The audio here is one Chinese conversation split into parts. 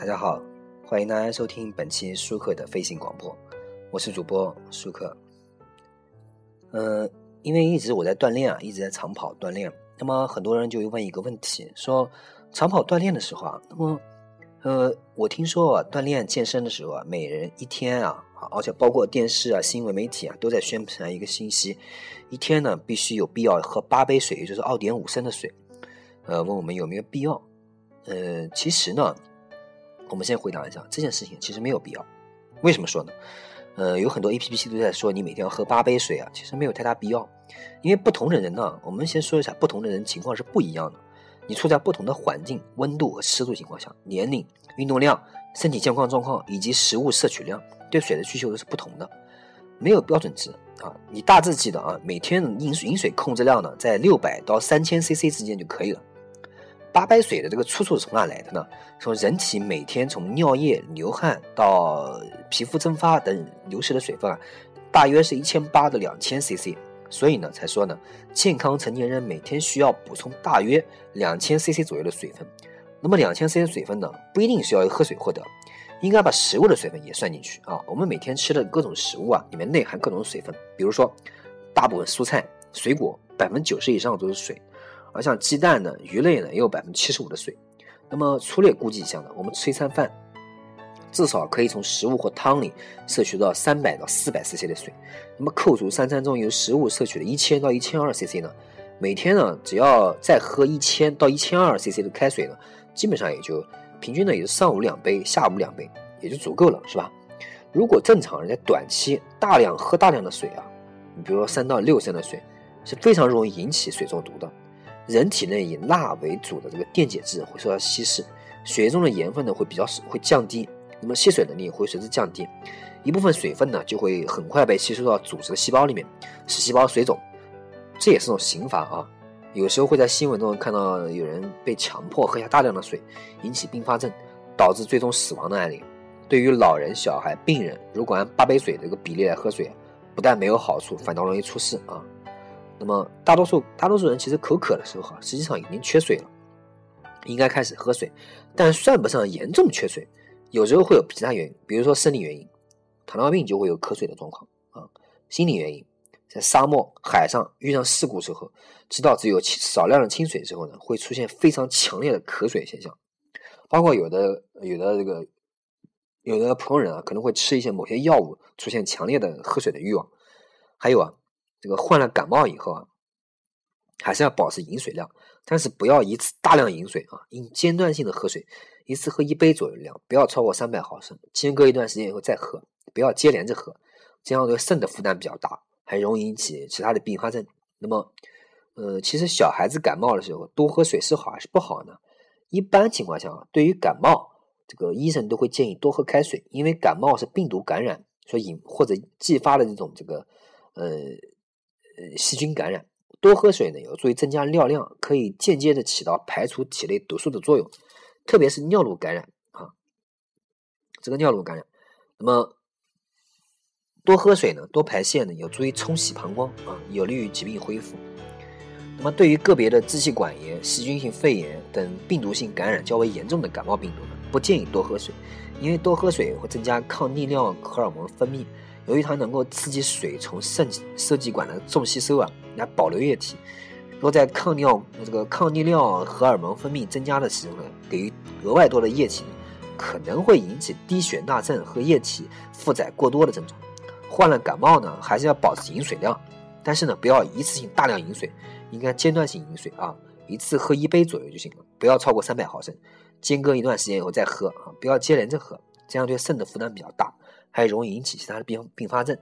大家好，欢迎大家收听本期舒克的飞行广播，我是主播舒克。呃，因为一直我在锻炼啊，一直在长跑锻炼，那么很多人就问一个问题，说长跑锻炼的时候啊，那么呃，我听说啊，锻炼健身的时候啊，每人一天啊，而且包括电视啊、新闻媒体啊，都在宣传一个信息，一天呢必须有必要喝八杯水，也就是二点五升的水。呃，问我们有没有必要？呃，其实呢，我们先回答一下这件事情，其实没有必要。为什么说呢？呃，有很多 A P P 都在说你每天要喝八杯水啊，其实没有太大必要。因为不同的人呢，我们先说一下，不同的人情况是不一样的。你处在不同的环境、温度和湿度情况下，年龄、运动量、身体健康状况以及食物摄取量，对水的需求都是不同的，没有标准值啊。你大致记得啊，每天饮饮水控制量呢，在六百到三千 C C 之间就可以了。八杯水的这个出处是从哪来的呢？说人体每天从尿液、流汗到皮肤蒸发等流失的水分啊，大约是一千八到两千 CC，所以呢，才说呢，健康成年人每天需要补充大约两千 CC 左右的水分。那么两千 CC 水分呢，不一定需要喝水获得，应该把食物的水分也算进去啊。我们每天吃的各种食物啊，里面内含各种水分，比如说大部分蔬菜、水果，百分之九十以上都是水。而像鸡蛋呢、鱼类呢，也有百分之七十五的水。那么粗略估计一下呢，我们吃一餐饭，至少可以从食物或汤里摄取到三百到四百 CC 的水。那么扣除三餐中由食物摄取的一千到一千二 CC 呢，每天呢只要再喝一千到一千二 CC 的开水呢，基本上也就平均呢也就上午两杯，下午两杯也就足够了，是吧？如果正常人在短期大量喝大量的水啊，你比如说三到六升的水，是非常容易引起水中毒的。人体内以钠为主的这个电解质会受到稀释，血液中的盐分呢会比较少，会降低，那么吸水能力会随之降低，一部分水分呢就会很快被吸收到组织的细胞里面，使细胞水肿，这也是种刑罚啊。有时候会在新闻中看到有人被强迫喝下大量的水，引起并发症，导致最终死亡的案例。对于老人、小孩、病人，如果按八杯水这个比例来喝水，不但没有好处，反倒容易出事啊。那么大多数大多数人其实口渴的时候哈，实际上已经缺水了，应该开始喝水，但算不上严重缺水。有时候会有其他原因，比如说生理原因，糖尿病就会有渴水的状况啊。心理原因，在沙漠、海上遇上事故时候，知道只有少量的清水之后呢，会出现非常强烈的渴水现象。包括有的有的这个有的普通人啊，可能会吃一些某些药物，出现强烈的喝水的欲望。还有啊。这个患了感冒以后啊，还是要保持饮水量，但是不要一次大量饮水啊，应间断性的喝水，一次喝一杯左右量，不要超过三百毫升，间隔一段时间以后再喝，不要接连着喝，这样对肾的负担比较大，还容易引起其他的并发症。那么，呃，其实小孩子感冒的时候多喝水是好还是不好呢？一般情况下啊，对于感冒，这个医生都会建议多喝开水，因为感冒是病毒感染所引或者继发的这种这个，呃。细菌感染，多喝水呢有助于增加尿量，可以间接的起到排除体内毒素的作用，特别是尿路感染啊，这个尿路感染，那么多喝水呢，多排泄呢，有助于冲洗膀胱啊，有利于疾病恢复。那么对于个别的支气管炎、细菌性肺炎等病毒性感染较为严重的感冒病毒呢，不建议多喝水，因为多喝水会增加抗利尿荷尔蒙分泌。由于它能够刺激水从肾射气管的重吸收啊，来保留液体。若在抗尿这个抗利尿荷尔蒙分泌增加的时候呢，给予额外多的液体，可能会引起低血钠症和液体负载过多的症状。患了感冒呢，还是要保持饮水量，但是呢，不要一次性大量饮水，应该间断性饮水啊，一次喝一杯左右就行了，不要超过三百毫升，间隔一段时间以后再喝啊，不要接连着喝，这样对肾的负担比较大。还容易引起其他的并并发症。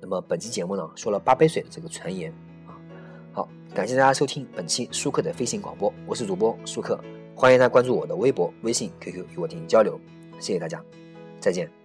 那么本期节目呢，说了八杯水的这个传言啊。好，感谢大家收听本期舒克的飞行广播，我是主播舒克，欢迎大家关注我的微博、微信、QQ 与我进行交流。谢谢大家，再见。